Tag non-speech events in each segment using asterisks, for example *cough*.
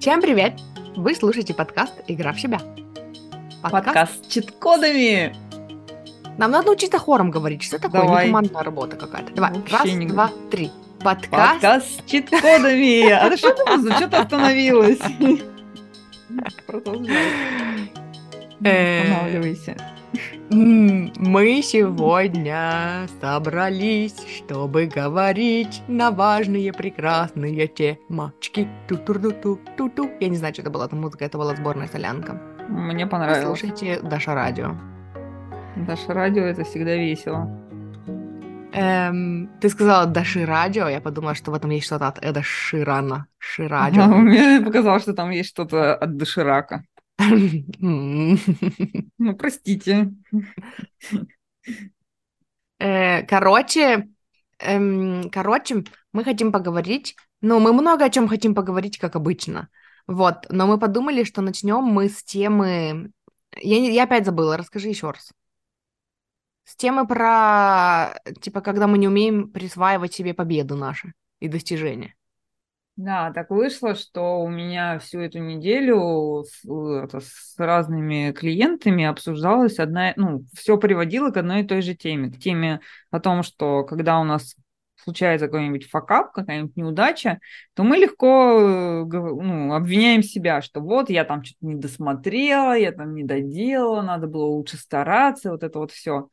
Всем привет! Вы слушаете подкаст «Игра в себя». Подкаст, с чит-кодами! Нам надо учиться хором говорить. Что такое? Давай. Не командная работа какая-то. Давай. Вообще Раз, не- два, три. Подкаст. Подкаст с чит-кодами! *laughs* А ты что ты что ты остановилась? *laughs* Продолжай. Э, Останавливайся. Мы сегодня собрались, чтобы говорить на важные прекрасные темочки. Ту-ту-ту-ту-ту. Я не знаю, что это была за музыка, это была сборная солянка. Мне понравилось. Слушайте Даша Радио. Наше радио это всегда весело. Эм, ты сказала Даши Радио, я подумала, что в этом есть что-то от Эда Ширана. Ширадио. Ага, *laughs* Мне показалось, что там есть что-то от доширака. *laughs* Ну, простите. Э, Короче, эм, короче, мы хотим поговорить, ну, мы много о чем хотим поговорить, как обычно. Вот, но мы подумали, что начнем мы с темы... Я, не- я опять забыла, расскажи еще раз. С темы про, типа, когда мы не умеем присваивать себе победы наши и достижения. Да, так вышло, что у меня всю эту неделю с, э, это, с разными клиентами обсуждалась одна, ну, все приводило к одной и той же теме, к теме о том, что когда у нас случается какой-нибудь факап, какая-нибудь неудача, то мы легко э, ну, обвиняем себя, что вот я там что-то не досмотрела, я там не доделала, надо было лучше стараться, вот это вот все.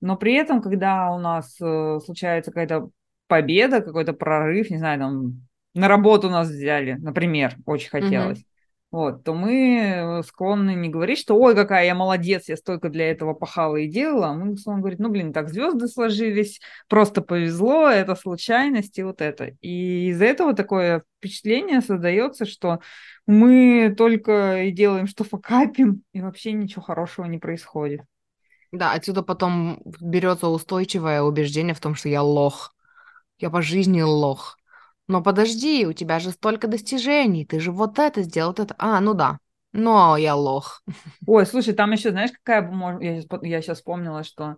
Но при этом, когда у нас э, случается какая-то победа, какой-то прорыв, не знаю, там на работу нас взяли, например, очень хотелось, вот, то мы э, склонны не говорить, что ой, какая я молодец, я столько для этого пахала и делала, а мы склонны говорить, ну, блин, так звезды сложились, просто повезло, это случайность и вот это. И из-за этого такое впечатление создается, что мы только и делаем, что факапим, и вообще ничего хорошего не происходит. Да, отсюда потом берется устойчивое убеждение в том, что я лох. Я по жизни лох. Но подожди, у тебя же столько достижений, ты же вот это сделал, вот это. А, ну да. Но я лох. *laughs* Ой, слушай, там еще, знаешь, какая, я сейчас, вспомнила, что,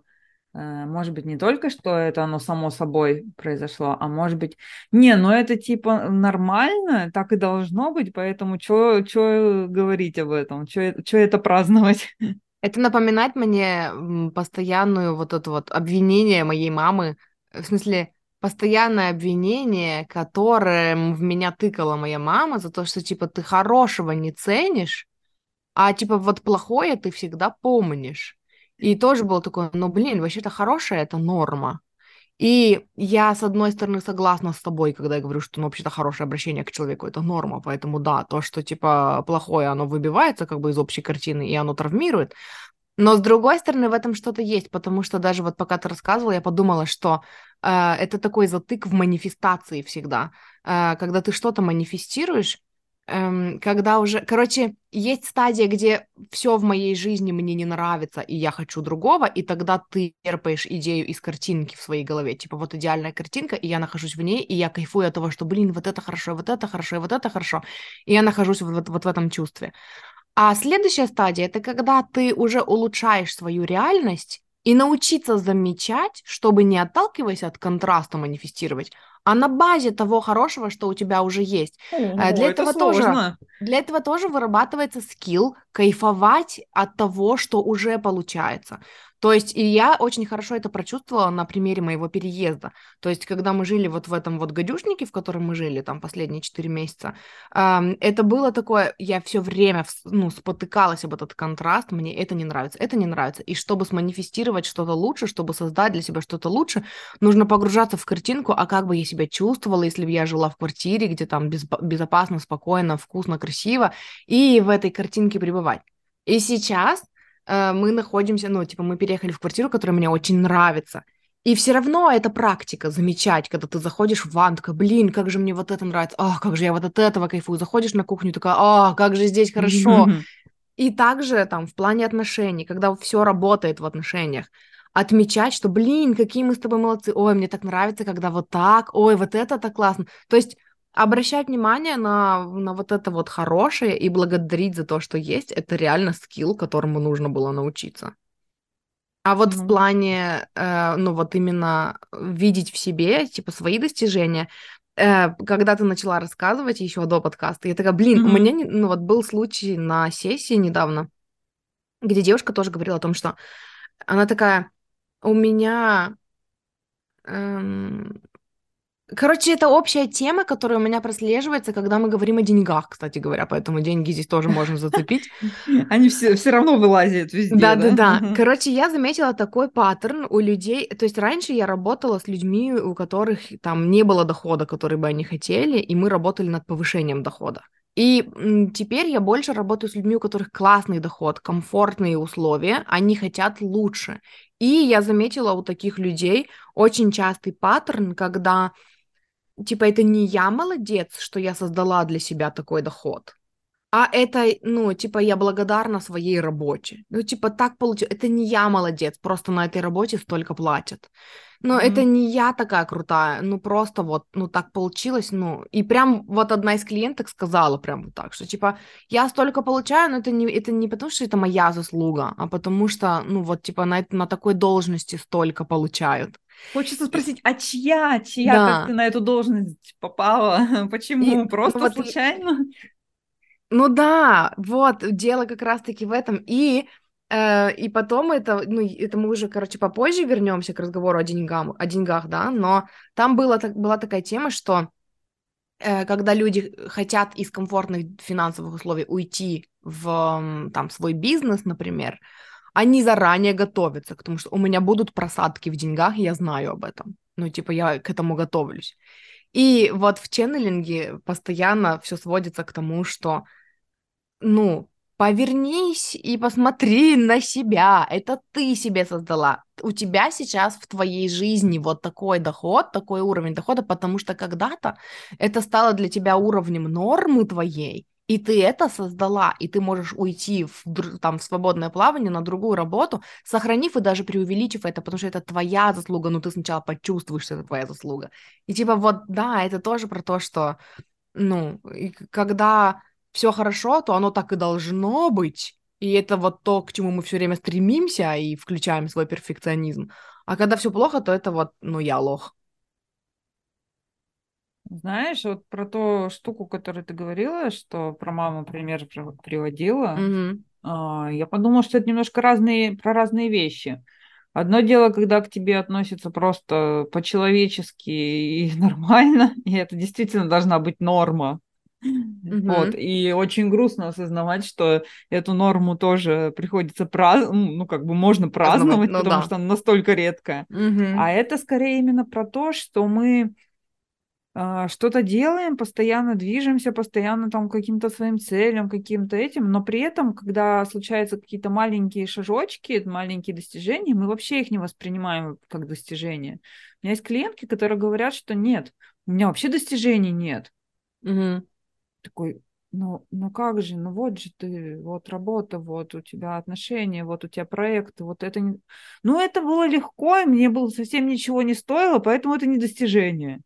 э, может быть, не только, что это оно само собой произошло, а может быть, не, ну это типа нормально, так и должно быть, поэтому что говорить об этом, что это праздновать? *laughs* Это напоминает мне постоянную вот это вот обвинение моей мамы, в смысле, постоянное обвинение, которым в меня тыкала моя мама за то, что, типа, ты хорошего не ценишь, а, типа, вот плохое ты всегда помнишь. И тоже было такое, ну, блин, вообще-то хорошее — это норма. И я, с одной стороны, согласна с тобой, когда я говорю, что, ну, вообще-то хорошее обращение к человеку — это норма, поэтому да, то, что, типа, плохое, оно выбивается как бы из общей картины, и оно травмирует, но, с другой стороны, в этом что-то есть, потому что даже вот пока ты рассказывала, я подумала, что э, это такой затык в манифестации всегда. Э, когда ты что-то манифестируешь, эм, когда уже... Короче, есть стадия, где все в моей жизни мне не нравится, и я хочу другого, и тогда ты черпаешь идею из картинки в своей голове. Типа вот идеальная картинка, и я нахожусь в ней, и я кайфую от того, что, блин, вот это хорошо, вот это хорошо, вот это хорошо. И я нахожусь вот, вот, вот в этом чувстве. А следующая стадия это когда ты уже улучшаешь свою реальность и научиться замечать, чтобы не отталкиваясь от контраста манифестировать, а на базе того хорошего, что у тебя уже есть. А для этого тоже-. Для этого тоже вырабатывается скилл кайфовать от того, что уже получается. То есть, и я очень хорошо это прочувствовала на примере моего переезда. То есть, когда мы жили вот в этом вот гадюшнике, в котором мы жили там последние 4 месяца, ам, это было такое, я все время ну, спотыкалась об этот контраст, мне это не нравится, это не нравится. И чтобы сманифестировать что-то лучше, чтобы создать для себя что-то лучше, нужно погружаться в картинку, а как бы я себя чувствовала, если бы я жила в квартире, где там безпо- безопасно, спокойно, вкусно, красиво, и в этой картинке пребывать. И сейчас мы находимся, ну, типа, мы переехали в квартиру, которая мне очень нравится. И все равно это практика замечать, когда ты заходишь в ванну, такая, блин, как же мне вот это нравится, ах, как же я вот от этого кайфую. Заходишь на кухню, такая, а, как же здесь хорошо. И также там в плане отношений, когда все работает в отношениях, отмечать, что, блин, какие мы с тобой молодцы, ой, мне так нравится, когда вот так, ой, вот это так классно. То есть обращать внимание на, на вот это вот хорошее и благодарить за то, что есть, это реально скилл, которому нужно было научиться. А вот в Мгм. плане, э, ну вот именно видеть в себе, типа, свои достижения, э, когда ты начала рассказывать еще до подкаста, я такая, блин, Мгм. у меня, ну вот был случай на сессии недавно, где девушка тоже говорила о том, что она такая, у меня эм, Короче, это общая тема, которая у меня прослеживается, когда мы говорим о деньгах, кстати говоря, поэтому деньги здесь тоже можно зацепить. *laughs* Они все, все равно вылазят везде, да? Да-да-да. Мгм. Короче, я заметила такой паттерн у людей. То есть раньше я работала с людьми, у которых там не было дохода, который бы они хотели, и мы работали над повышением дохода. И теперь я больше работаю с людьми, у которых классный доход, комфортные условия, они хотят лучше. И я заметила у таких людей очень частый паттерн, когда типа это не я молодец, что я создала для себя такой доход, а это, ну, типа, я благодарна своей работе. Ну, типа, так получилось. Это не я молодец, просто на этой работе столько платят. Но Мгм. это не я такая крутая, ну, просто вот, ну, так получилось, ну, и прям вот одна из клиенток сказала прям вот так, что, типа, я столько получаю, но это не, это не потому, что это моя заслуга, а потому что, ну, вот, типа, на, на такой должности столько получают. Хочется И- спросить, а чья, чья, Да. как ты на эту должность попала? *laughs* Почему? И, Просто вот случайно? Ну да, вот, дело как раз-таки в этом. И, э, и потом это, ну, это мы уже, короче, попозже вернемся к разговору о деньгам, о деньгах, да, но там была, так- была такая тема, что э, когда люди хотят из комфортных финансовых условий уйти в там свой бизнес, например, они заранее готовятся к тому, что у меня будут просадки в деньгах, я знаю об этом. Ну, типа, я к этому готовлюсь. И вот в ченнелинге постоянно все сводится к тому, что ну, повернись и посмотри на себя. Это ты себе создала. У тебя сейчас в твоей жизни вот такой доход, такой уровень дохода, потому что когда-то это стало для тебя уровнем нормы твоей, и ты это создала, и ты можешь уйти в, там, в свободное плавание на другую работу, сохранив и даже преувеличив это, потому что это твоя заслуга, но ты сначала почувствуешь, что это твоя заслуга. И типа вот, да, это тоже про то, что, ну, и когда все хорошо, то оно так и должно быть. И это вот то, к чему мы все время стремимся и включаем свой перфекционизм. А когда все плохо, то это вот, ну, я лох. Знаешь, вот про ту штуку, которую ты говорила, что про маму пример при- приводила, а, я подумала, что это немножко разные, про разные вещи. Одно дело, когда к тебе относятся просто по-человечески и *laughs* нормально, и это действительно должна быть норма. Вот, Мгм. и очень грустно осознавать, что эту норму тоже приходится праздновать, ну, как бы можно Праздновать, ну потому да. что она настолько редкая. Мгм. А это скорее именно про то, что мы что-то делаем, постоянно движемся, постоянно там каким-то своим целям, каким-то этим, но при этом, когда случаются какие-то маленькие шажочки, маленькие достижения, мы вообще их не воспринимаем как достижения. У меня есть клиентки, которые говорят, что нет, у меня вообще достижений нет. Мгм. Такой, ну, ну как же, ну вот же ты, вот работа, вот у тебя отношения, вот у тебя проекты, вот это не... Ну это было легко, и мне было совсем ничего не стоило, поэтому это не достижение.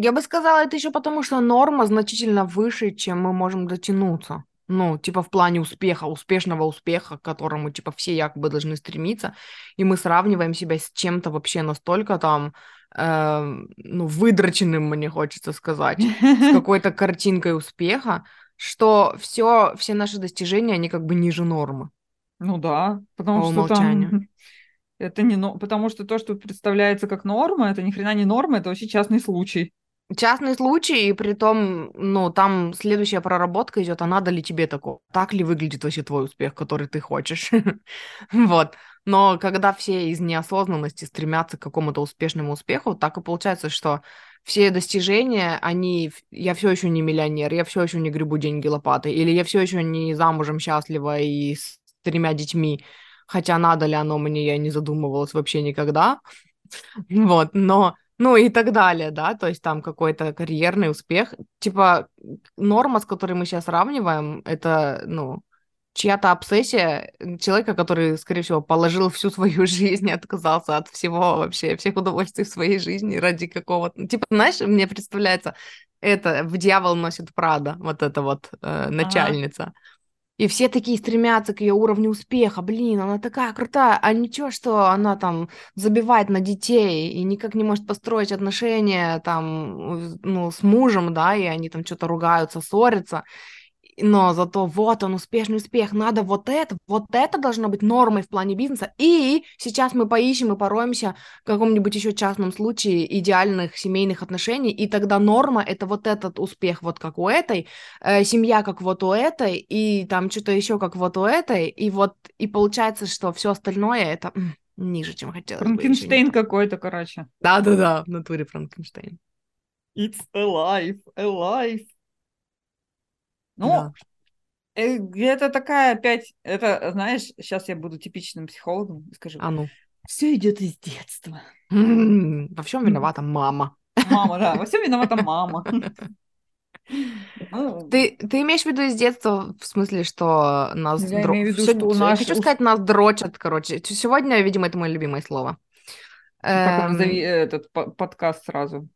Я бы сказала, это еще потому, что норма значительно выше, чем мы можем дотянуться. Ну, типа в плане успеха, успешного успеха, к которому, типа, все якобы должны стремиться, и мы сравниваем себя с чем-то вообще настолько там, эм, ну, выдроченным, мне хочется сказать, с *laughs* какой-то картинкой успеха, что все, все наши достижения, они как бы ниже нормы Ну да, потому по что умолчанию. там *laughs* это не потому что то, что представляется как норма, это ни хрена не норма, это вообще частный случай. Частный случай, и при том, ну, там следующая проработка идет, а надо ли тебе такого? Так ли выглядит вообще твой успех, который ты хочешь? *laughs* Вот. Но когда все из неосознанности стремятся к какому-то успешному успеху, так и получается, что все достижения, они... Я все еще не миллионер, я все еще не гребу деньги лопатой, или я все еще не замужем счастлива и с тремя детьми, хотя надо ли оно мне, я не задумывалась вообще никогда. *laughs* Вот, но, ну и так далее, да, то есть там какой-то карьерный успех. Типа норма, с которой мы сейчас сравниваем, это, ну, чья-то обсессия человека, который, скорее всего, положил всю свою *laughs* жизнь и отказался от всего вообще, всех удовольствий в своей жизни ради какого-то... Типа, знаешь, мне представляется, это в «Дьявол носит Прада», вот эта вот э, начальница. И все такие стремятся к ее уровню успеха. Блин, она такая крутая. А ничего, что она там забивает на детей и никак не может построить отношения там, ну, с мужем, да, и они там что-то ругаются, ссорятся но зато вот он успешный успех, надо вот это, вот это должно быть нормой в плане бизнеса. И сейчас мы поищем и пороемся в каком-нибудь еще частном случае идеальных семейных отношений, и тогда норма это вот этот успех, вот как у этой, э, семья как вот у этой, и там что-то еще как вот у этой, и вот и получается, что все остальное это м, ниже, чем хотелось Франкенштейн какой-то, короче. Да-да-да, в натуре Франкенштейн. It's alive, alive. Ну, да. Э, это такая опять, это, знаешь, сейчас я буду типичным психологом скажу, а ну. все идет из детства. *laughs* Во всем виновата мама. Мама, да, во всем виновата *laughs* мама. Ну, ты, ты имеешь в виду из детства, в смысле, что нас... Я дро... имею в виду, что у нас... Я хочу сказать, нас дрочат, короче. Сегодня, видимо, это мое любимое слово. Так, эм... назови этот подкаст сразу.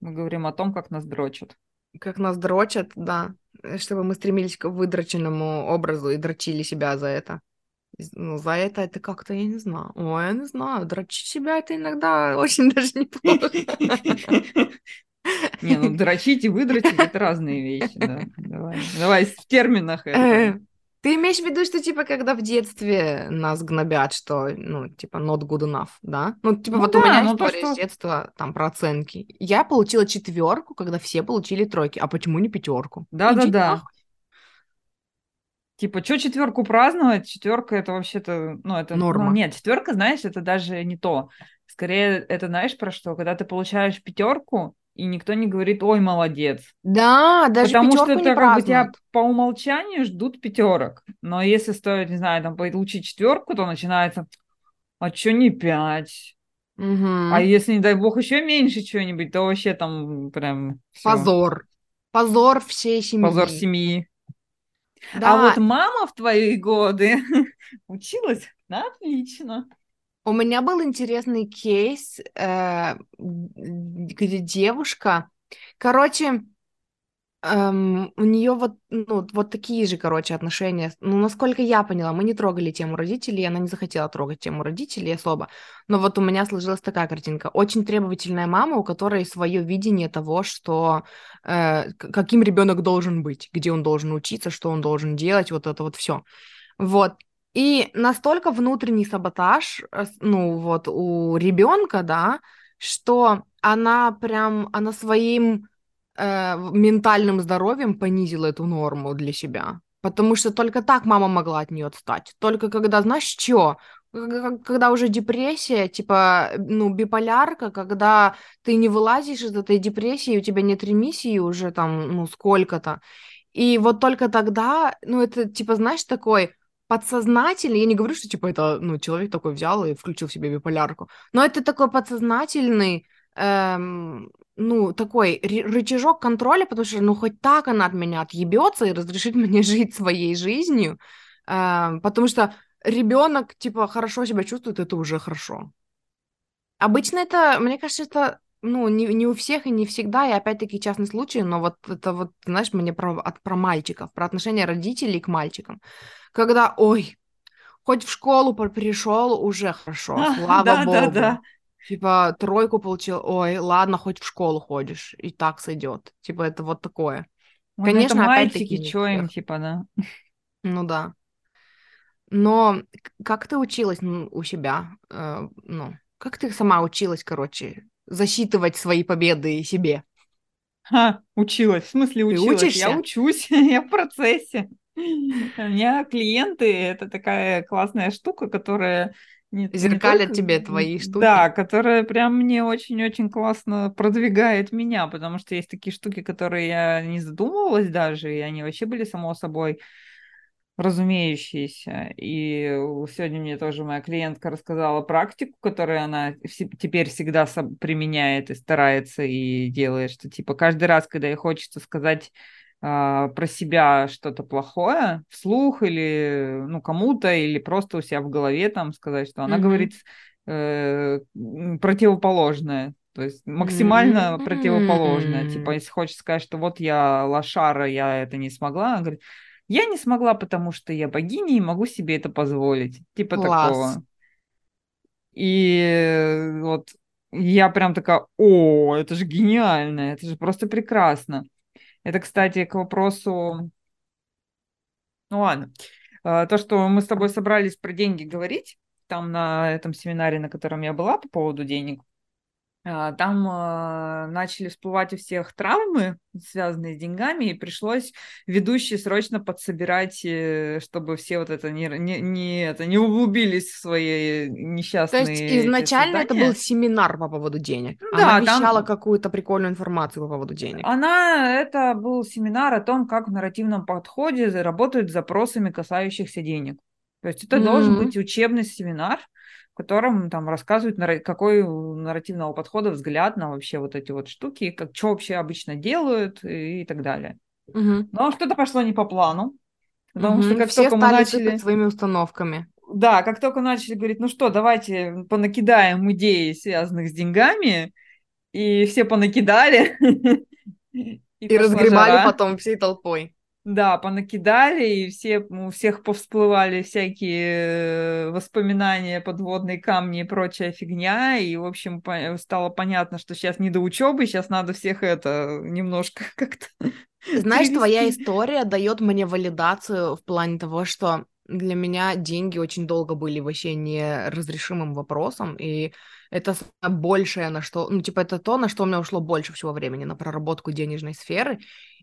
Мы говорим о том, как нас дрочат. Как нас дрочат, да. Э, чтобы мы стремились к выдроченному образу и дрочили себя за это. Ну, за это это как-то, я не знаю. Ой, я не знаю, дрочить себя это иногда *laughs* очень даже неплохо. Не, ну дрочить и выдрочить это разные вещи, да. Давай, давай в терминах это. Ты имеешь в виду, что, типа, когда в детстве нас гнобят, что, ну, типа, not good enough, да? Ну, типа, ну, вот да, у меня история то, что... с детства, там, про оценки. Я получила четверку, когда все получили тройки. А почему не пятерку? Да-да-да. Типа, что четверку праздновать? Четверка это вообще-то, ну, это... Ну, Норма. Ну, нет, четверка, знаешь, это даже не то. Скорее, это знаешь про что? Когда ты получаешь пятерку, и никто не говорит, ой, молодец. Да, даже Потому что это как бы тебя по умолчанию ждут пятерок. Но если стоит, не знаю, там получить четверку, то начинается, а что не пять? Угу. А если, не дай бог, еще меньше чего-нибудь, то вообще там прям... Всё. Позор. Позор всей семьи. Позор семьи. Да. А вот мама в твои годы *laughs* училась на отлично. У меня был интересный кейс, э, где девушка, короче, эм, у нее вот, ну, вот такие же, короче, отношения. Ну, насколько я поняла, мы не трогали тему родителей, она не захотела трогать тему родителей особо. Но вот у меня сложилась такая картинка. Очень требовательная мама, у которой свое видение того, что э, каким ребенок должен быть, где он должен учиться, что он должен делать, вот это вот все. Вот. И настолько внутренний саботаж, э, ну вот у ребенка, да, что она прям, она своим э, ментальным здоровьем понизила эту норму для себя. Потому что только так мама могла от нее отстать. Только когда, знаешь, что? Когда уже депрессия, типа, ну, биполярка, когда ты не вылазишь из этой депрессии, у тебя нет ремиссии уже там, ну, сколько-то. И вот только тогда, ну, это, типа, знаешь, такой подсознательно, я не говорю, что типа это, ну, человек такой взял и включил в себе биполярку, но это такой подсознательный, эм, ну, такой рычажок контроля, потому что, ну, хоть так она от меня отъебется и разрешит *laughs* мне жить своей жизнью, эм, потому что ребенок, типа, хорошо себя чувствует, это уже хорошо. Обычно это, мне кажется, это ну, не, не у всех и не всегда, и опять-таки частный случай, но вот это вот, знаешь, мне про, от, про мальчиков, про отношение родителей к мальчикам когда, ой, хоть в школу пришел, уже хорошо, а, слава да, богу. Да, да. Типа, тройку получил, ой, ладно, хоть в школу ходишь, и так сойдет. Типа, это вот такое. Вот Конечно, опять-таки, что им, типа, да. Ну да. Но как ты училась у себя? Э, ну, как ты сама училась, короче, засчитывать свои победы себе? Ха, училась. В смысле училась? Я учусь, *laughs* я в процессе. *laughs* У меня клиенты — это такая классная штука, которая не, зеркалят не только... тебе твои штуки. Да, которая прям мне очень-очень классно продвигает меня, потому что есть такие штуки, которые я не задумывалась даже, и они вообще были само собой разумеющиеся. И сегодня мне тоже моя клиентка рассказала практику, которую она теперь всегда применяет и старается и делает, что типа каждый раз, когда ей хочется сказать про себя что-то плохое вслух или ну кому-то или просто у себя в голове там сказать, что она mm-hmm. говорит э, противоположное, то есть максимально mm-hmm. противоположное. Типа, если хочешь сказать, что вот я лошара, я это не смогла, она говорит, Я не смогла, потому что я богиня и могу себе это позволить. Типа Класс. такого. И вот я прям такая, о, это же гениально, это же просто прекрасно. Это, кстати, к вопросу... Ну ладно. А, то, что мы с тобой собрались про деньги говорить, там на этом семинаре, на котором я была по поводу денег, там э, начали всплывать у всех травмы, связанные с деньгами, и пришлось ведущей срочно подсобирать, э, чтобы все вот это не, не, не, это, не углубились в свои несчастные То есть изначально это был семинар по поводу денег. Ну, Она да, вещала там... какую-то прикольную информацию по поводу денег. Она, это был семинар о том, как в нарративном подходе работают с запросами, касающихся денег. То есть это mm-hmm. должен быть учебный семинар, котором там рассказывают, какой у нарративного подхода взгляд на вообще вот эти вот штуки, как что вообще обычно делают и, и так далее. Угу. Но что-то пошло не по плану. Потому угу. что как Все только мы начали своими установками. Да, как только начали говорить, ну что, давайте понакидаем идеи, связанных с деньгами, и все понакидали. *laughs* И, и разгребали жара. потом всей толпой. Да, понакидали, и все, у всех повсплывали всякие воспоминания, подводные камни и прочая фигня, и, в общем, стало понятно, что сейчас не до учебы, сейчас надо всех это немножко *laughs* как-то Знаешь, твоя история дает мне валидацию в плане того, что для меня деньги очень долго были вообще неразрешимым вопросом, и это большее, на что, ну, типа, это то, на что у меня ушло больше всего времени, на проработку денежной сферы,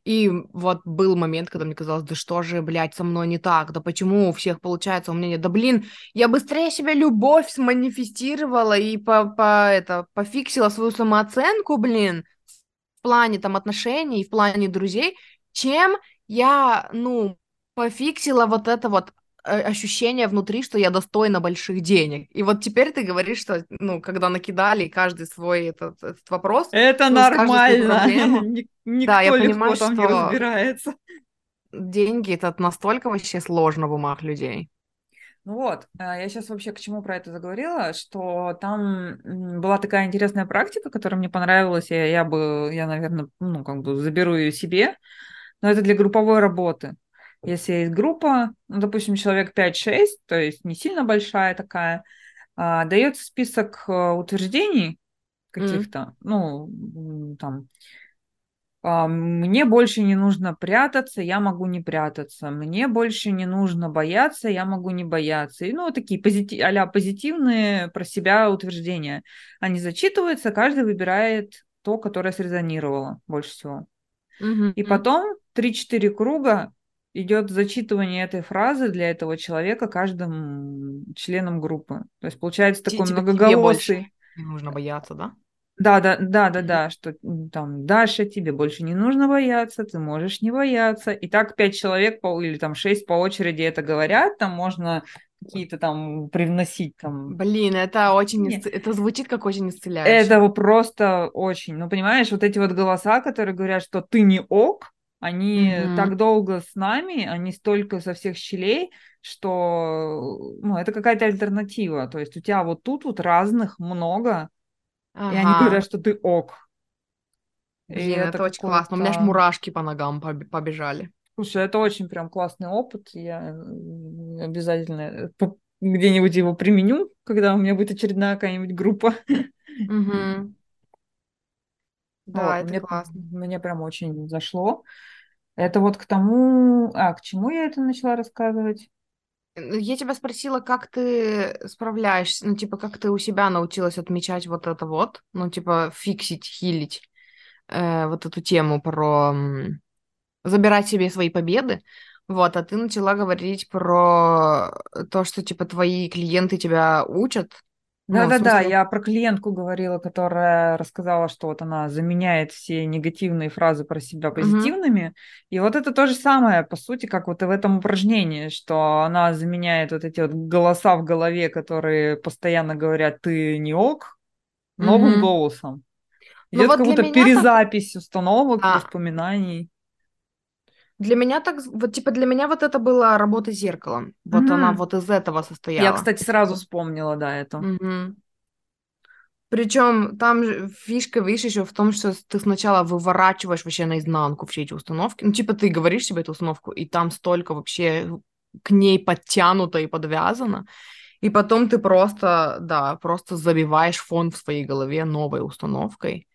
и вот был момент, когда мне казалось, да что же, блядь, со мной не так, да почему у всех получается, у меня нет, да блин, я быстрее себе любовь сманифестировала и по, по, это, пофиксила свою самооценку, блин, в плане там отношений, в плане друзей, чем я, ну, пофиксила вот это вот ощущение внутри, что я достойна больших денег. И вот теперь ты говоришь, что, ну, когда накидали каждый свой этот, этот вопрос... Это ну, нормально. *laughs* Никто да, я понимаю, там что не разбирается. Деньги — это настолько вообще сложно в умах людей. Ну вот, э, я сейчас вообще к чему про это заговорила, что там была такая интересная практика, которая мне понравилась, и я бы, я, наверное, ну, как бы заберу ее себе, но это для групповой работы. Если есть группа, ну, допустим, человек 5-6, то есть не сильно большая такая, а, дается список а, утверждений каких-то, mm. ну, там, а, мне больше не нужно прятаться, я могу не прятаться. Мне больше не нужно бояться, я могу не бояться. И, ну, такие позитив, а позитивные про себя утверждения. Они зачитываются, каждый выбирает то, которое срезонировало больше всего. Mm-hmm. И потом 3-4 круга идет зачитывание этой фразы для этого человека каждым членом группы. То есть получается такой тебе, многоголосый. не нужно бояться, да? Да, да, да, да, да, что там Даша, тебе больше не нужно бояться, ты можешь не бояться. И так пять человек по, или там шесть по очереди это говорят, там можно какие-то там привносить там. Блин, это очень, Нет. это звучит как очень исцеляюще. Это просто очень, ну понимаешь, вот эти вот голоса, которые говорят, что ты не ок, они mm-hmm. так долго с нами, они столько со всех щелей, что ну, это какая-то альтернатива. То есть у тебя вот тут вот разных много, ага. и они говорят, что ты ок. Блин, и это, это очень классно. У меня аж мурашки по ногам побежали. Слушай, это очень прям классный опыт. Я обязательно где-нибудь его применю, когда у меня будет очередная какая-нибудь группа. Угу. Да, вот, это мне, классно. Мне прям очень зашло. Это вот к тому... А, к чему я это начала рассказывать? Я тебя спросила, как ты справляешься, ну, типа, как ты у себя научилась отмечать вот это вот, ну, типа, фиксить, хилить э, вот эту тему про забирать себе свои победы, вот, а ты начала говорить про то, что, типа, твои клиенты тебя учат, да-да-да, ну, я про клиентку говорила, которая рассказала, что вот она заменяет все негативные фразы про себя позитивными. Угу. И вот это то же самое, по сути, как вот и в этом упражнении, что она заменяет вот эти вот голоса в голове, которые постоянно говорят «ты не ок», новым угу. голосом. Ну Идет вот как будто перезапись так... установок, а. воспоминаний. Для меня так, вот типа для меня вот это была работа зеркалом. Вот mm-hmm. она вот из этого состояла. Я, кстати, сразу вспомнила, да, это. Mm-hmm. Причем там же фишка, видишь, еще в том, что ты сначала выворачиваешь вообще наизнанку все эти установки. Ну, типа ты говоришь себе эту установку, и там столько вообще к ней подтянуто и подвязано. И потом ты просто, да, просто забиваешь фон в своей голове новой установкой.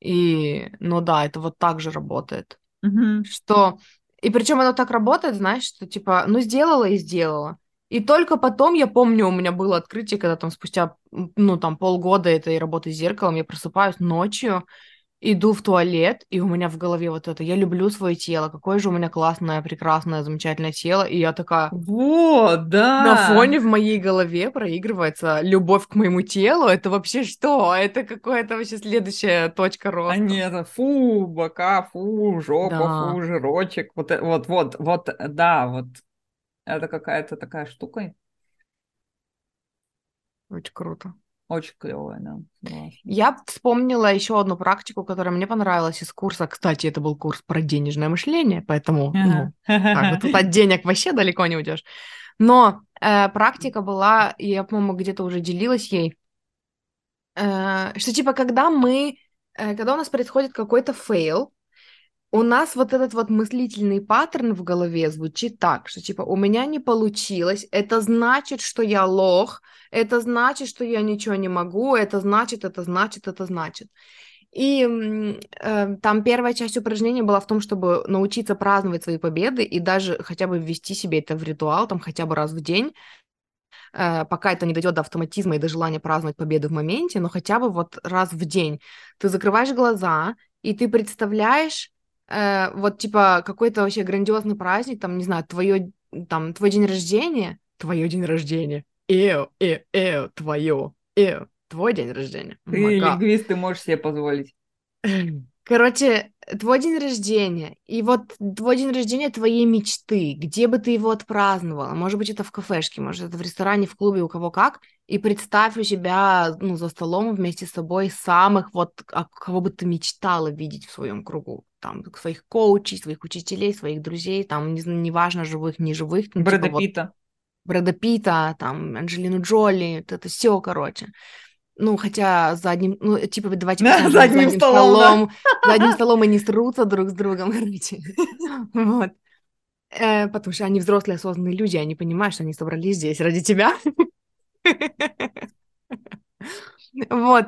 И, ну да, это вот так же работает. Мгм. Что... И причем оно так работает, знаешь, что типа, ну сделала и сделала. И только потом, я помню, у меня было открытие, когда там спустя, ну там полгода этой работы с зеркалом, я просыпаюсь ночью, иду в туалет, и у меня в голове вот это, я люблю свое тело, какое же у меня классное, прекрасное, замечательное тело, и я такая, Вот, да. на фоне в моей голове проигрывается любовь к моему телу, это вообще что? Это какая-то вообще следующая точка А роста. нет, фу, бока, фу, жопа, Да. фу, жирочек. Вот, э- вот, вот, вот, э, да, вот. Это какая-то такая штука. Очень круто. Очень клевая, да. Я вспомнила еще одну практику, которая мне понравилась из курса. Кстати, это был курс про денежное мышление, поэтому, ну, как бы тут от денег вообще далеко не уйдешь. Но э, практика была, я, по-моему, где-то уже делилась ей, э, что типа, когда мы, э, когда у нас происходит какой-то фейл, у нас вот этот вот мыслительный паттерн в голове звучит так, что типа у меня не получилось, это значит, что я лох, это значит, что я ничего не могу, это значит, это значит, это значит. И э, там первая часть упражнения была в том, чтобы научиться праздновать свои победы и даже хотя бы ввести себе это в ритуал, там хотя бы раз в день, э, пока это не дойдет до автоматизма и до желания праздновать победы в моменте, но хотя бы вот раз в день ты закрываешь глаза и ты представляешь э, вот типа какой-то вообще грандиозный праздник, там, не знаю, твое, там, твой день рождения, твое день рождения, эу, эу, эу, твое, эу, твой день рождения. Ты лингвист, ты можешь себе позволить. *laughs* Короче, твой день рождения, и вот твой день рождения твоей мечты, где бы ты его отпраздновала, может быть, это в кафешке, может, это в ресторане, в клубе, у кого как, и представь у себя, ну, за столом вместе с собой самых вот, а, кого бы ты мечтала видеть в своем кругу, там, своих коучей, своих учителей, своих друзей, там, не знаю, неважно, живых, не живых, ну, Брэда типа вот Питта. Брэда Питта, там, Анджелину Джоли, вот это все, короче. Ну, хотя за одним, ну, типа, давайте Да, *laughs* за одним столом, да. *laughs* за одним столом они срутся друг с другом, *laughs* короче. Вот. Э, потому что они взрослые, осознанные люди, они понимают, что они собрались здесь ради тебя. Вот.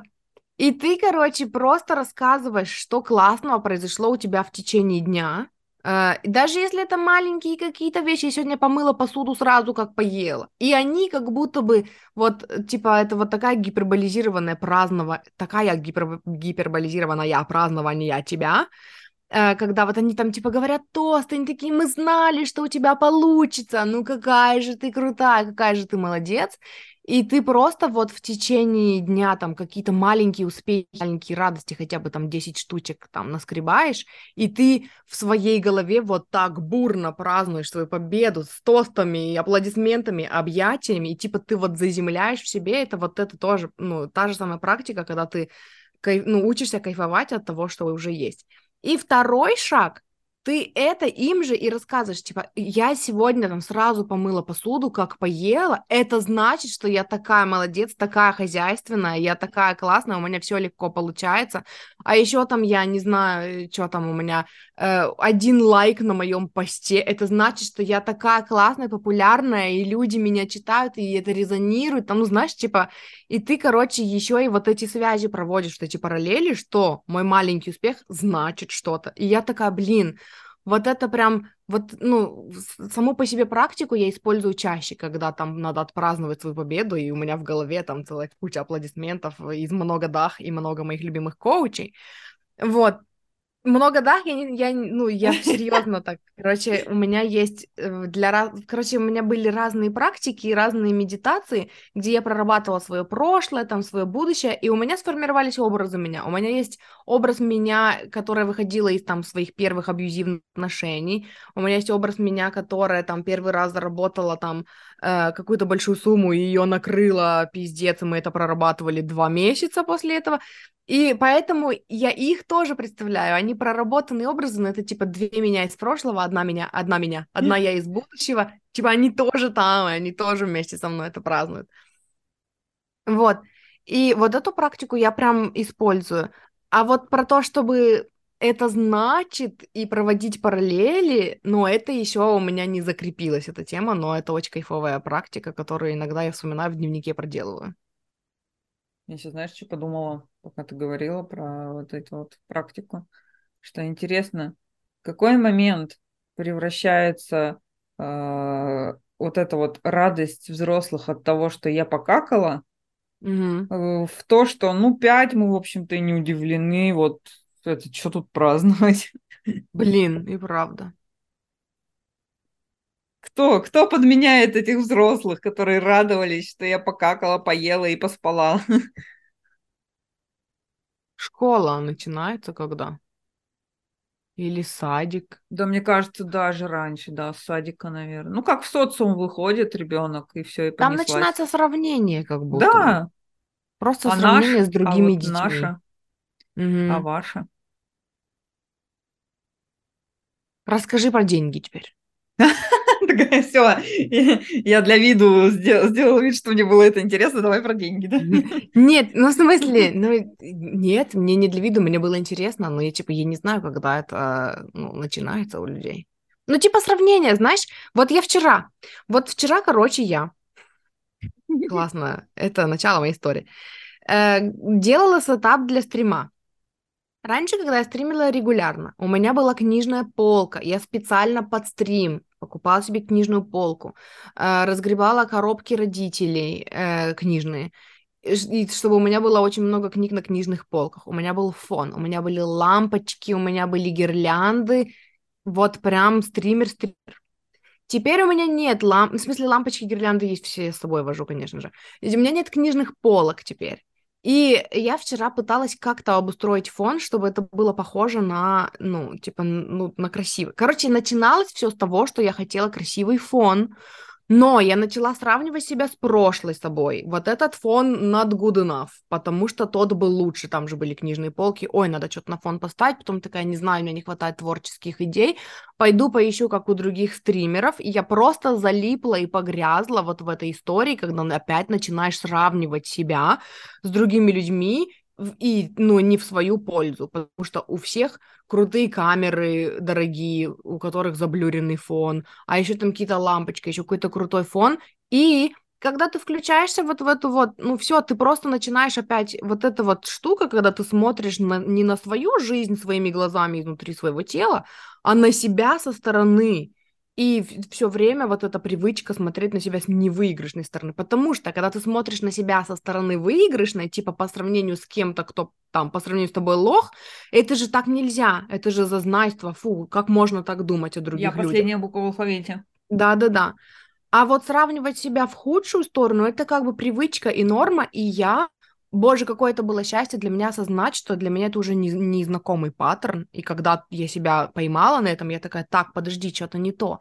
И ты, короче, просто рассказываешь, что классного произошло у тебя в течение дня. И даже если это маленькие какие-то вещи, я сегодня помыла посуду сразу, как поела. И они как будто бы, вот, э, типа, это вот такая гиперболизированная празднование, такая гипер, гиперболизированная празднование тебя, э, когда вот они там, типа, говорят тост, они такие, мы знали, что у тебя получится, ну какая же ты крутая, какая же ты молодец. И ты просто вот в течение дня там какие-то маленькие успехи, маленькие радости, хотя бы там 10 штучек там наскребаешь, и ты в своей голове вот так бурно празднуешь свою победу с тостами аплодисментами, объятиями, и типа ты вот заземляешь в себе, это вот это тоже, ну, та же самая практика, когда ты кайф, ну, учишься кайфовать от того, что уже есть. И второй шаг, ты это им же и рассказываешь, типа, я сегодня там сразу помыла посуду, как поела, это значит, что я такая молодец, такая хозяйственная, я такая классная, у меня все легко получается, а еще там я не знаю, что там у меня, э, один лайк на моем посте, это значит, что я такая классная, популярная, и люди меня читают, и это резонирует, там, ну, знаешь, типа, и ты, короче, еще и вот эти связи проводишь, вот эти параллели, что мой маленький успех значит что-то, и я такая, блин, вот это прям, вот, ну, саму по себе практику я использую чаще, когда там надо отпраздновать свою победу, и у меня в голове там целая куча аплодисментов из много дах и много моих любимых коучей. Вот. Много да, я, я, ну, я серьезно так, короче, у меня есть э, для короче, у меня были разные практики и разные медитации, где я прорабатывала свое прошлое, там, свое будущее, и у меня сформировались образы меня. У меня есть образ меня, которая выходила из там своих первых абьюзивных отношений. У меня есть образ меня, которая там первый раз заработала там э, какую-то большую сумму и ее накрыла пиздец, и мы это прорабатывали два месяца после этого. И поэтому я их тоже представляю. Они проработанные образы, но это типа две меня из прошлого, одна меня, одна меня, одна я из будущего. Типа они тоже там, и они тоже вместе со мной это празднуют. Вот. И вот эту практику я прям использую. А вот про то, чтобы это значит и проводить параллели, но это еще у меня не закрепилась эта тема, но это очень кайфовая практика, которую иногда я вспоминаю в дневнике проделываю. Я сейчас, знаешь, что подумала, пока ты говорила про вот эту вот практику, что интересно, какой момент превращается э, вот эта вот радость взрослых от того, что я покакала, угу. в то, что, ну, пять мы, в общем-то, не удивлены, вот это что тут праздновать? Блин, и правда. Кто, кто подменяет этих взрослых, которые радовались, что я покакала, поела и поспала? Школа начинается когда? Или садик? Да, мне кажется, даже раньше, да, с садика, наверное. Ну, как в социум выходит ребенок, и все, и понеслась. Там начинается сравнение, как будто. Да. Просто а сравнение наш, с другими а вот детьми. Наша, угу. а ваша? Расскажи про деньги теперь. *laughs* Такая, все, я для виду сделала вид, что мне было это интересно, давай про деньги, да? Нет, ну в смысле, *laughs* ну нет, мне не для виду, мне было интересно, но я типа, я не знаю, когда это ну, начинается у людей. Ну типа сравнение, знаешь, вот я вчера, вот вчера, короче, я, *laughs* классно, это начало моей истории, э, делала сетап для стрима. Раньше, когда я стримила регулярно, у меня была книжная полка. Я специально под стрим покупала себе книжную полку, э, разгребала коробки родителей э, книжные, чтобы у меня было очень много книг на книжных полках. У меня был фон, у меня были лампочки, у меня были гирлянды. Вот прям стример-стример. Теперь у меня нет ламп... В смысле, лампочки, гирлянды есть все с собой вожу, конечно же. У меня нет книжных полок теперь. И я вчера пыталась как-то обустроить фон, чтобы это было похоже на, ну, типа, ну, на красивый. Короче, начиналось все с того, что я хотела красивый фон, но я начала сравнивать себя с прошлой собой. Вот этот фон not good enough, потому что тот был лучше. Там же были книжные полки. Ой, надо что-то на фон поставить. Потом такая, не знаю, у меня не хватает творческих идей. Пойду поищу, как у других стримеров. И я просто залипла и погрязла вот в этой истории, когда опять начинаешь сравнивать себя с другими людьми и, ну, не в свою пользу, потому что у всех крутые камеры дорогие, у которых заблюренный фон, а еще там какие-то лампочки, еще какой-то крутой фон, и когда ты включаешься вот в эту вот, ну все, ты просто начинаешь опять вот эта вот штука, когда ты смотришь на, не на свою жизнь своими глазами изнутри своего тела, а на себя со стороны. И все время вот эта привычка смотреть на себя с невыигрышной стороны. Потому что, когда ты смотришь на себя со стороны выигрышной, типа по сравнению с кем-то, кто там по сравнению с тобой лох, это же так нельзя. Это же зазнайство. Фу, как можно так думать о других Я людях? последняя буква в алфавите. Да-да-да. А вот сравнивать себя в худшую сторону, это как бы привычка и норма, и я Боже, какое это было счастье для меня осознать, что для меня это уже не, незнакомый паттерн. И когда я себя поймала на этом, я такая, так, подожди, что-то не то.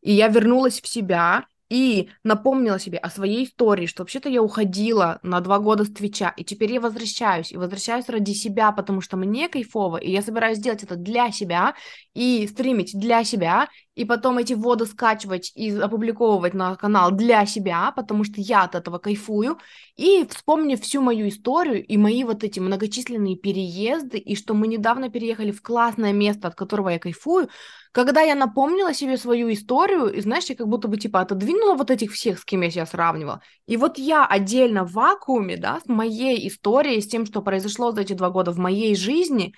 И я вернулась в себя, и напомнила себе о своей истории, что вообще-то я уходила на два года с Твича, и теперь я возвращаюсь, и возвращаюсь ради себя, потому что мне кайфово, и я собираюсь сделать это для себя, и стримить для себя, и потом эти воды скачивать и опубликовывать на канал для себя, потому что я от этого кайфую, и вспомнив всю мою историю и мои вот эти многочисленные переезды, и что мы недавно переехали в классное место, от которого я кайфую, когда я напомнила себе свою историю, и, знаешь, я как будто бы, типа, отодвинула вот этих всех, с кем я себя сравнивала, и вот я отдельно в вакууме, да, с моей историей, с тем, что произошло за эти два года в моей жизни,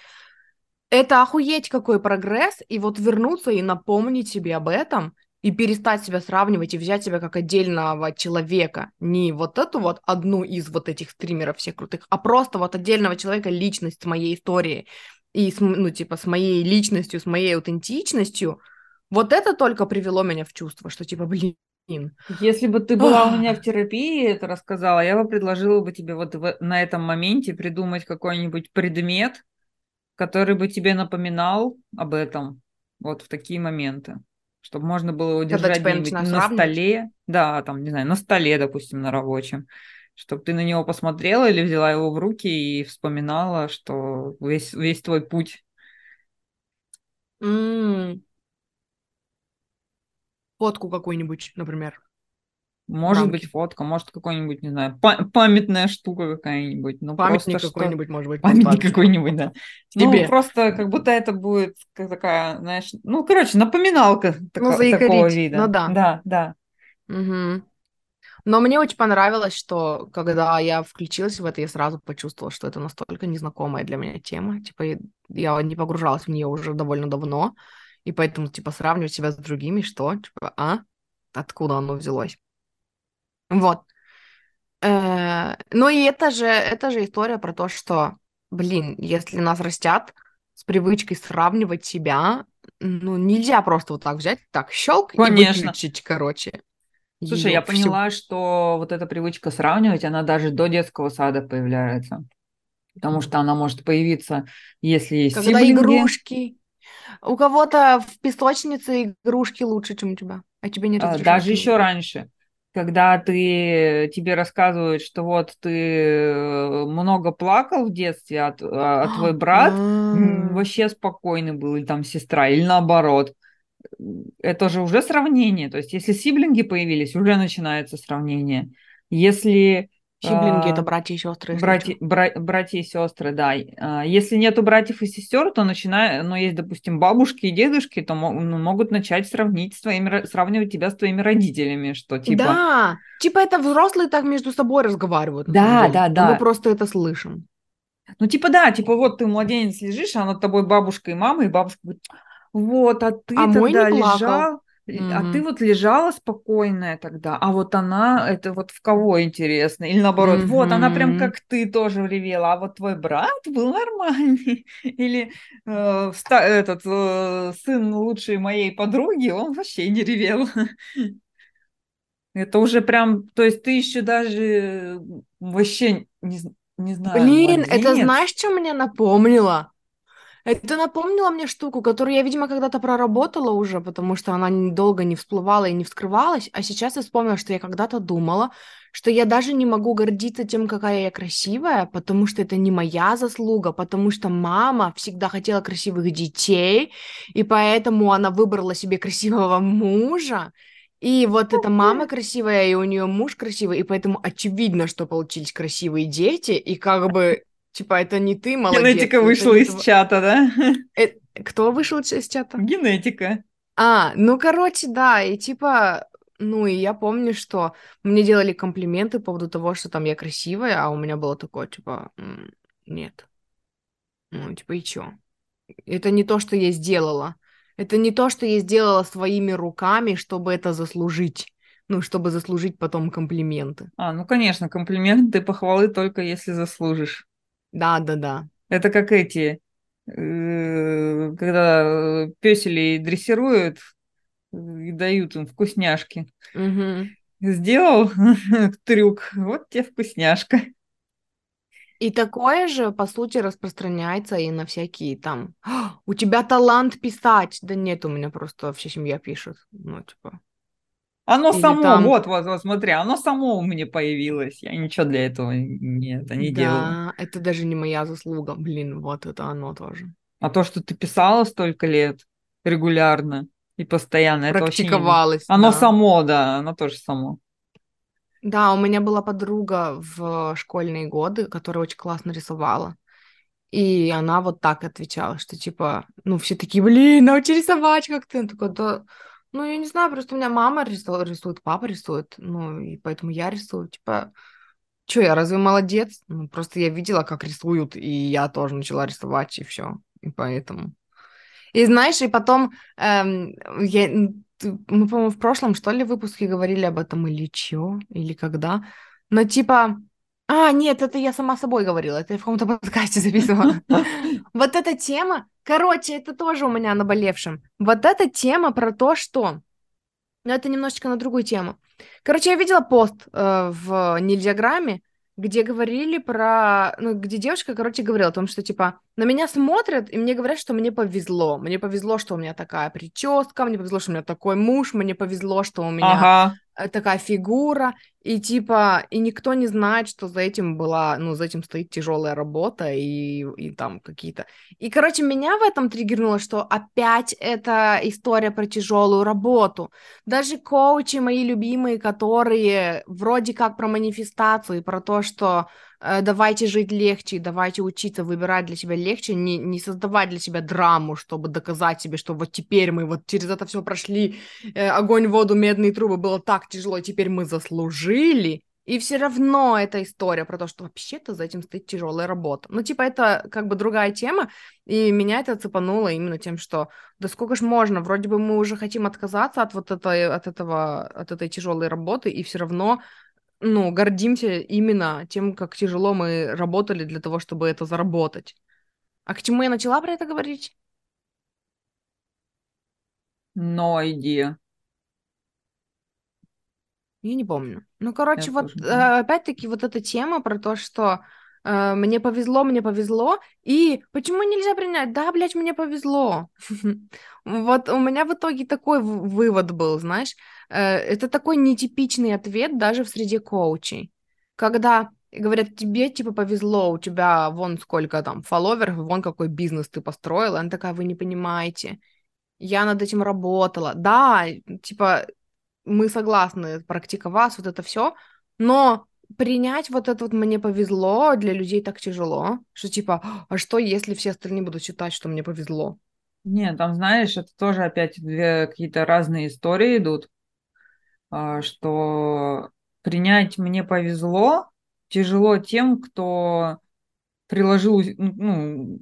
это охуеть какой прогресс, и вот вернуться и напомнить себе об этом, и перестать себя сравнивать и взять себя как отдельного человека, не вот эту вот одну из вот этих стримеров всех крутых, а просто вот отдельного человека, личность с моей историей, и, с, ну, типа, с моей личностью, с моей аутентичностью, вот это только привело меня в чувство, что, типа, блин, если бы ты была у меня в терапии, это рассказала, я бы предложила бы тебе вот в, на этом моменте придумать какой-нибудь предмет, который бы тебе напоминал об этом вот в такие моменты, чтобы можно было его держать Когда, типа, на столе, да, там, не знаю, на столе, допустим, на рабочем, чтобы ты на него посмотрела или взяла его в руки и вспоминала, что весь, весь твой путь. Mm. Фотку какую-нибудь, например. Может рамки. быть, фотка, может, какой-нибудь, не знаю, па- памятная штука какая-нибудь. Ну, Памятник просто что... какой-нибудь, может быть, Памятник какой-нибудь, да. Тебе. Ну, просто как будто это будет такая, знаешь, ну, короче, напоминалка Ну, заикарить. такого вида. Ну да. Да, да. Мгм. Но мне очень понравилось, что когда я включилась в это, я сразу почувствовала, что это настолько незнакомая для меня тема. Типа, я не погружалась в нее уже довольно давно, и поэтому, типа, сравнивать себя с другими, что, типа, а? Откуда оно взялось? Вот. Э, Ну и это же, это же история про то, что, блин, если нас растят с привычкой сравнивать себя, ну, нельзя просто вот так взять, так, щелк и Конечно. выключить, короче. Слушай, я всю. поняла, что вот эта привычка сравнивать, она даже до детского сада появляется. Потому что она может появиться, если есть Когда сиблинги. игрушки. У кого-то в песочнице игрушки лучше, чем у тебя. А тебе не А, разрешают. Даже еще раньше, когда ты тебе рассказывают, что вот ты э, много плакал в детстве, а, а твой брат А, вообще спокойный был, или там сестра, или наоборот. Это же уже сравнение. То есть, если сиблинги появились, уже начинается сравнение. Если Сиблинги это а, братья и сестры, братья, бра- братья и сестры, да. А, Если нету братьев и сестер, то начинает, ну, есть, допустим, бабушки и дедушки, то ну, могут начать сравнить с твоими, сравнивать тебя с твоими родителями, что типа, Да, типа это взрослые так между собой разговаривают Да, да, Но да. Мы просто это слышим. ну, типа, да, типа, вот ты младенец лежишь, а над тобой бабушка и мама, и бабушка говорит, вот, а ты А тогда плакал. Лежал, а ты вот лежала спокойная тогда, а вот она, это вот в кого интересно? Или наоборот, вот, она прям как ты тоже ревела, а вот твой брат был нормальный. *laughs* Или э, ста- этот э, сын лучшей моей подруги, он вообще не ревел. *laughs* Это уже прям, то есть ты еще даже вообще не, не знаю, Блин, это знаешь, что мне напомнило? Это напомнило мне штуку, которую я, видимо, когда-то проработала уже, потому что она долго не всплывала и не вскрывалась, а сейчас я вспомнила, что я когда-то думала, что я даже не могу гордиться тем, какая я красивая, потому что это не моя заслуга, потому что мама всегда хотела красивых детей, и поэтому она выбрала себе красивого мужа, и вот эта мама красивая, и у нее муж красивый, и поэтому очевидно, что получились красивые дети, и как бы, типа, это не ты молодец. Генетика вышла из тво- чата, да? Э, Кто вышел из чата? Генетика. А, ну, короче, да, и типа, ну, и я помню, что мне делали комплименты по поводу того, что там я красивая, а у меня было такое, типа, «М, нет. Ну, типа, и чё? Это не то, что я сделала. Это не то, что я сделала своими руками, чтобы это заслужить. Ну, чтобы заслужить потом комплименты. А, ну, конечно, комплименты, похвалы только если заслужишь. Да-да-да. Это как эти, э, когда песелей дрессируют э, и дают им вкусняшки. Мгм. Сделал *laughs* трюк, вот тебе вкусняшка. И такое же, по сути, распространяется и на всякие там «А, «У тебя талант писать!» Да нет, у меня просто вся семья пишет. Ну, типа... Оно Или само, там- вот, вот, вот, смотри, оно само у меня появилось. Я ничего для этого не, это не делала. Да, это даже не моя заслуга. Блин, вот это оно тоже. А то, что ты писала столько лет регулярно и постоянно, это вообще Практиковалась. Оно да. само, да, оно тоже само. Да, у меня была подруга в школьные годы, которая очень классно рисовала. И она вот так отвечала, что типа, ну, все такие, блин, научи рисовать как ты. Такая, да, ну, я не знаю, просто у меня мама рису- рисует, папа рисует, ну, и поэтому я рисую. Типа, что, я разве молодец? Ну, просто я видела, как рисуют, и я тоже начала рисовать, и все. И поэтому. И знаешь, и потом, эм, я, мы, по-моему, в прошлом, что ли, выпуске говорили об этом, или чё, или когда. Но типа, а, нет, это я сама собой говорила, это я в каком-то *laughs* подкасте записывала. *laughs* Вот эта тема, короче, это тоже у меня наболевшем. Вот эта тема про то, что... Но это немножечко на другую тему. Короче, я видела пост э, в Нельзяграме, где говорили про... Ну, где девушка, короче, говорила о том, что, типа, на меня смотрят, и мне говорят, что мне повезло. Мне повезло, что у меня такая прическа, мне повезло, что у меня такой муж, мне повезло, что у меня Ага. такая фигура. И типа, и никто не знает, что за этим была, ну, за этим стоит тяжелая работа и, и там какие-то. И, короче, меня в этом триггернуло, что опять эта история про тяжелую работу. Даже коучи мои любимые, которые вроде как про манифестацию, про то, что давайте жить легче, давайте учиться выбирать для себя легче, не, не создавать для себя драму, чтобы доказать себе, что вот теперь мы вот через это все прошли, э, огонь, воду, медные трубы, было так тяжело, теперь мы заслужили жили, и все равно эта история про то, что вообще-то за этим стоит тяжелая работа. Ну, типа, это как бы другая тема, и меня это цепануло именно тем, что да сколько ж можно, вроде бы мы уже хотим отказаться от вот этой, от этого, от этой тяжелой работы, и все равно ну, гордимся именно тем, как тяжело мы работали для того, чтобы это заработать. А к чему я начала про это говорить? Но идея. Я не помню. Ну, короче, Я вот э, опять-таки вот эта тема про то, что мне повезло, мне повезло, и почему нельзя принять? Да, блядь, мне повезло. *laughs* Вот у меня в итоге такой вывод был, знаешь, э, это такой нетипичный ответ даже в среде коучей, когда говорят, тебе типа повезло, у тебя вон сколько там фолловеров, вон какой бизнес ты построила, она такая, вы не понимаете, я над этим работала. Да, типа, мы согласны практиковать вот это все, но принять вот это вот мне повезло для людей так тяжело, что типа, а что если все остальные будут считать, что мне повезло? Нет, там, знаешь, это тоже опять две какие-то разные истории идут, а, что принять мне повезло тяжело тем, кто приложил, ну,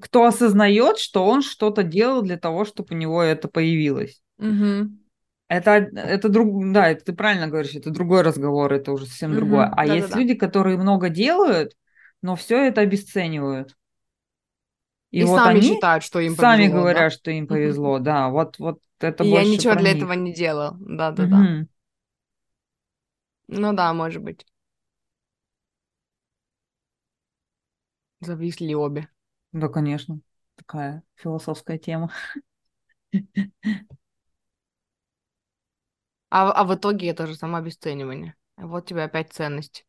кто осознает, что он что-то делал для того, чтобы у него это появилось. Угу. Это, это друг, да, это ты правильно говоришь, это другой разговор, это уже совсем угу, другое. А да, есть люди, которые много делают, но все это обесценивают. И, и вот сами они считают, что им сами повезло. говорят, да? что им повезло, да. Вот, вот это и больше я ничего для них. этого не делал, да, да, угу. да. Ну да, может быть. Зависли обе. Да, конечно. Такая философская тема. *laughs* А, а в итоге это же самообесценивание. Вот тебе опять ценность.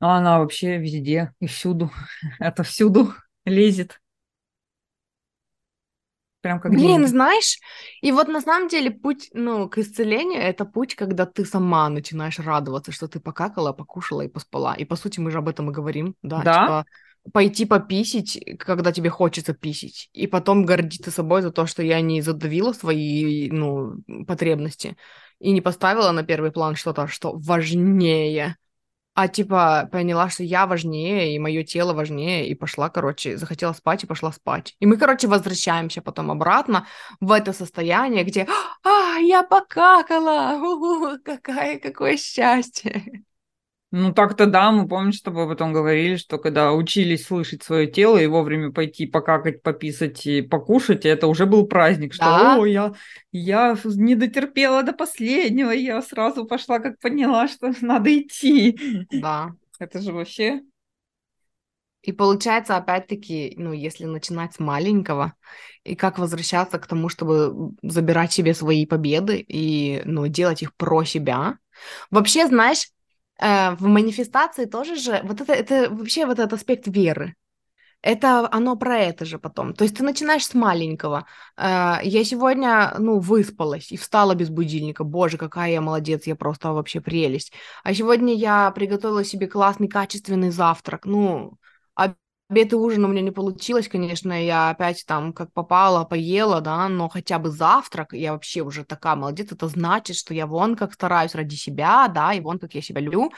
А она вообще везде и всюду. *laughs* Это всюду *laughs* лезет. Прям как Блин, деньги. знаешь, и вот на самом деле путь, ну, к исцелению это путь, когда ты сама начинаешь радоваться, что ты покакала, покушала и поспала. И по сути мы же об этом и говорим, да, да? типа пойти пописить, когда тебе хочется писить, и потом гордиться собой за то, что я не задавила свои, ну, потребности и не поставила на первый план что-то, что важнее, а типа поняла, что я важнее, и мое тело важнее, и пошла, короче, захотела спать и пошла спать. И мы, короче, возвращаемся потом обратно в это состояние, где «А, я покакала! *laughs* У-у-у, какая, какое счастье!» Ну, так-то да, мы помним, что тобой потом говорили, что когда учились слышать свое тело и вовремя пойти покакать, пописать и покушать, это уже был праздник, что да? «О, я, я не дотерпела до последнего, я сразу пошла, как поняла, что *laughs* надо идти». Да. *laughs* Это же вообще... И получается, опять-таки, ну, если начинать с маленького, и как возвращаться к тому, чтобы забирать себе свои победы и, ну, делать их про себя. Вообще, знаешь, в манифестации тоже же, вот это, это вообще вот этот аспект веры. Это оно про это же потом. То есть ты начинаешь с маленького. Э, я сегодня, ну, выспалась и встала без будильника. Боже, какая я молодец, я просто вообще прелесть. А сегодня я приготовила себе классный, качественный завтрак. Ну, Обед и ужин у меня не получилось, конечно, я опять там как попала, поела, да, но хотя бы завтрак, я вообще уже такая молодец, это значит, что я вон как стараюсь ради себя, да, и вон как я себя люблю.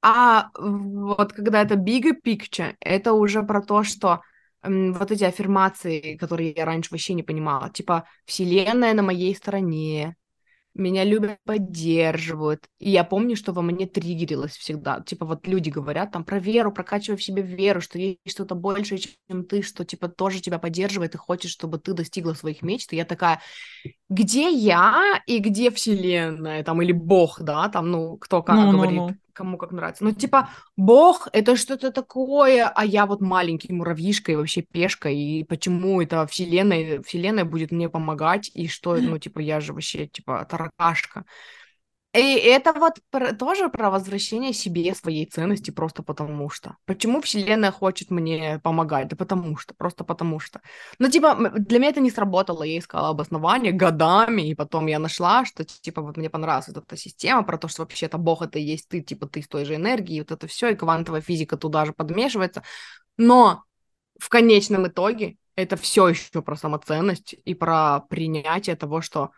А вот когда это bigger picture, это уже про то, что вот эти аффирмации, которые я раньше вообще не понимала, типа «Вселенная на моей стороне», меня любят, поддерживают. И я помню, что во мне триггерилось всегда. Типа вот люди говорят там про веру, прокачивай в себе веру, что есть что-то большее, чем ты, что типа тоже тебя поддерживает и хочет, чтобы ты достигла своих мечт. И я такая, где я и где вселенная, там, или бог, да, там, ну, кто как ну, говорит. Ну, ну кому как нравится. Ну, типа, бог — это что-то такое, а я вот маленький муравьишка и вообще пешка, и почему это вселенная, вселенная будет мне помогать, и что, ну, типа, я же вообще, типа, таракашка. И это вот про, тоже про возвращение себе своей ценности просто потому что. Почему Вселенная хочет мне помогать? Да потому что, просто потому что. Ну, типа, для меня это не сработало, я искала обоснование годами, и потом я нашла, что, типа, вот мне понравилась вот эта система про то, что вообще это Бог, это и есть ты, типа, ты с той же энергией, вот это все, и квантовая физика туда же подмешивается. Но в конечном итоге это все еще про самоценность и про принятие того, что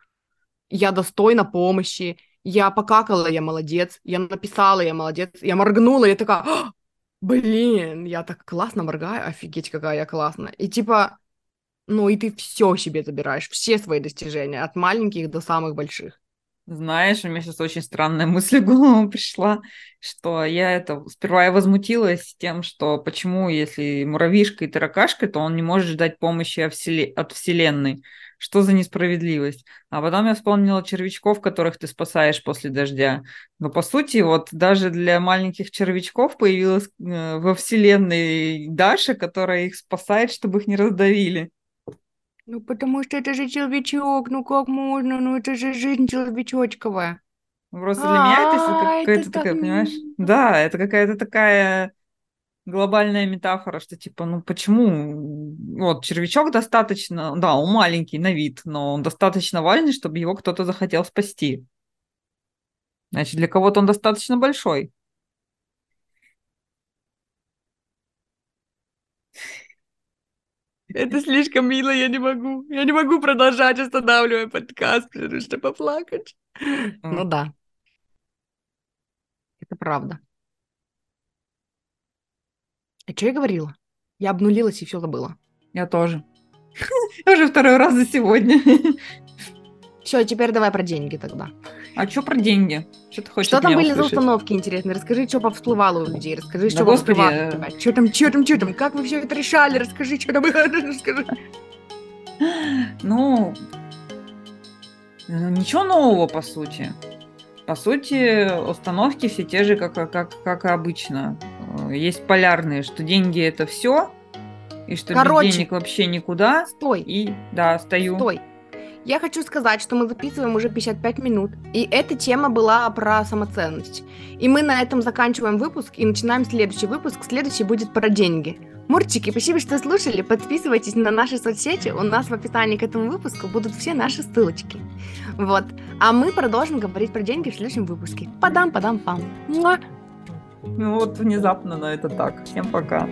я достойна помощи, я покакала, я молодец, я написала, я молодец, я моргнула, я такая, «А, блин, я так классно моргаю, офигеть, какая я классная. И типа, ну и ты все себе забираешь, все свои достижения, от маленьких до самых больших. Знаешь, у меня сейчас очень странная *laughs* мысль в голову пришла, что я это... Сперва я возмутилась тем, что почему, если муравьишка и таракашка, то он не может ждать помощи от Вселенной. Что за несправедливость? А потом я вспомнила червячков, которых ты спасаешь после дождя. Но по сути, вот даже для маленьких червячков появилась э, во Вселенной Даша, которая их спасает, чтобы их не раздавили. Ну, потому что это же человечок, ну как можно, ну это же жизнь человечочковая. Просто для меня это а, какая-то такая, понимаешь? Да, это какая-то такая глобальная метафора, что типа, ну почему, вот червячок достаточно, да, он маленький на вид, но он достаточно важный, чтобы его кто-то захотел спасти. Значит, для кого-то он достаточно большой. Это слишком мило, я не могу. Я не могу продолжать, останавливая подкаст, потому что поплакать. Ну да. Это правда. А что я говорила? Я обнулилась и все забыла. Я тоже. *laughs* Я уже второй раз за сегодня. *laughs* Все, теперь давай про деньги тогда. А что про деньги? Что ты хочешь Что там были за установки интересные? Расскажи, что повсплывало у людей. Расскажи, что повсплывало. Что там, что там, что там? Как вы все это решали? Расскажи, что там. *laughs* Расскажи. Ну, ничего нового, по сути. По сути, установки все те же, как, как, как и обычно. Есть полярные, что деньги это все, и что Короче, без денег вообще никуда. Стой. И да, стою. Стой. Я хочу сказать, что мы записываем уже 55 минут, и эта тема была про самоценность. И мы на этом заканчиваем выпуск и начинаем следующий выпуск. Следующий будет про деньги. Мурчики, спасибо, что слушали. Подписывайтесь на наши соцсети. У нас в описании к этому выпуску будут все наши ссылочки. Вот. А мы продолжим говорить про деньги в следующем выпуске. Падам-падам-пам. Ну вот внезапно, но это так. Всем пока.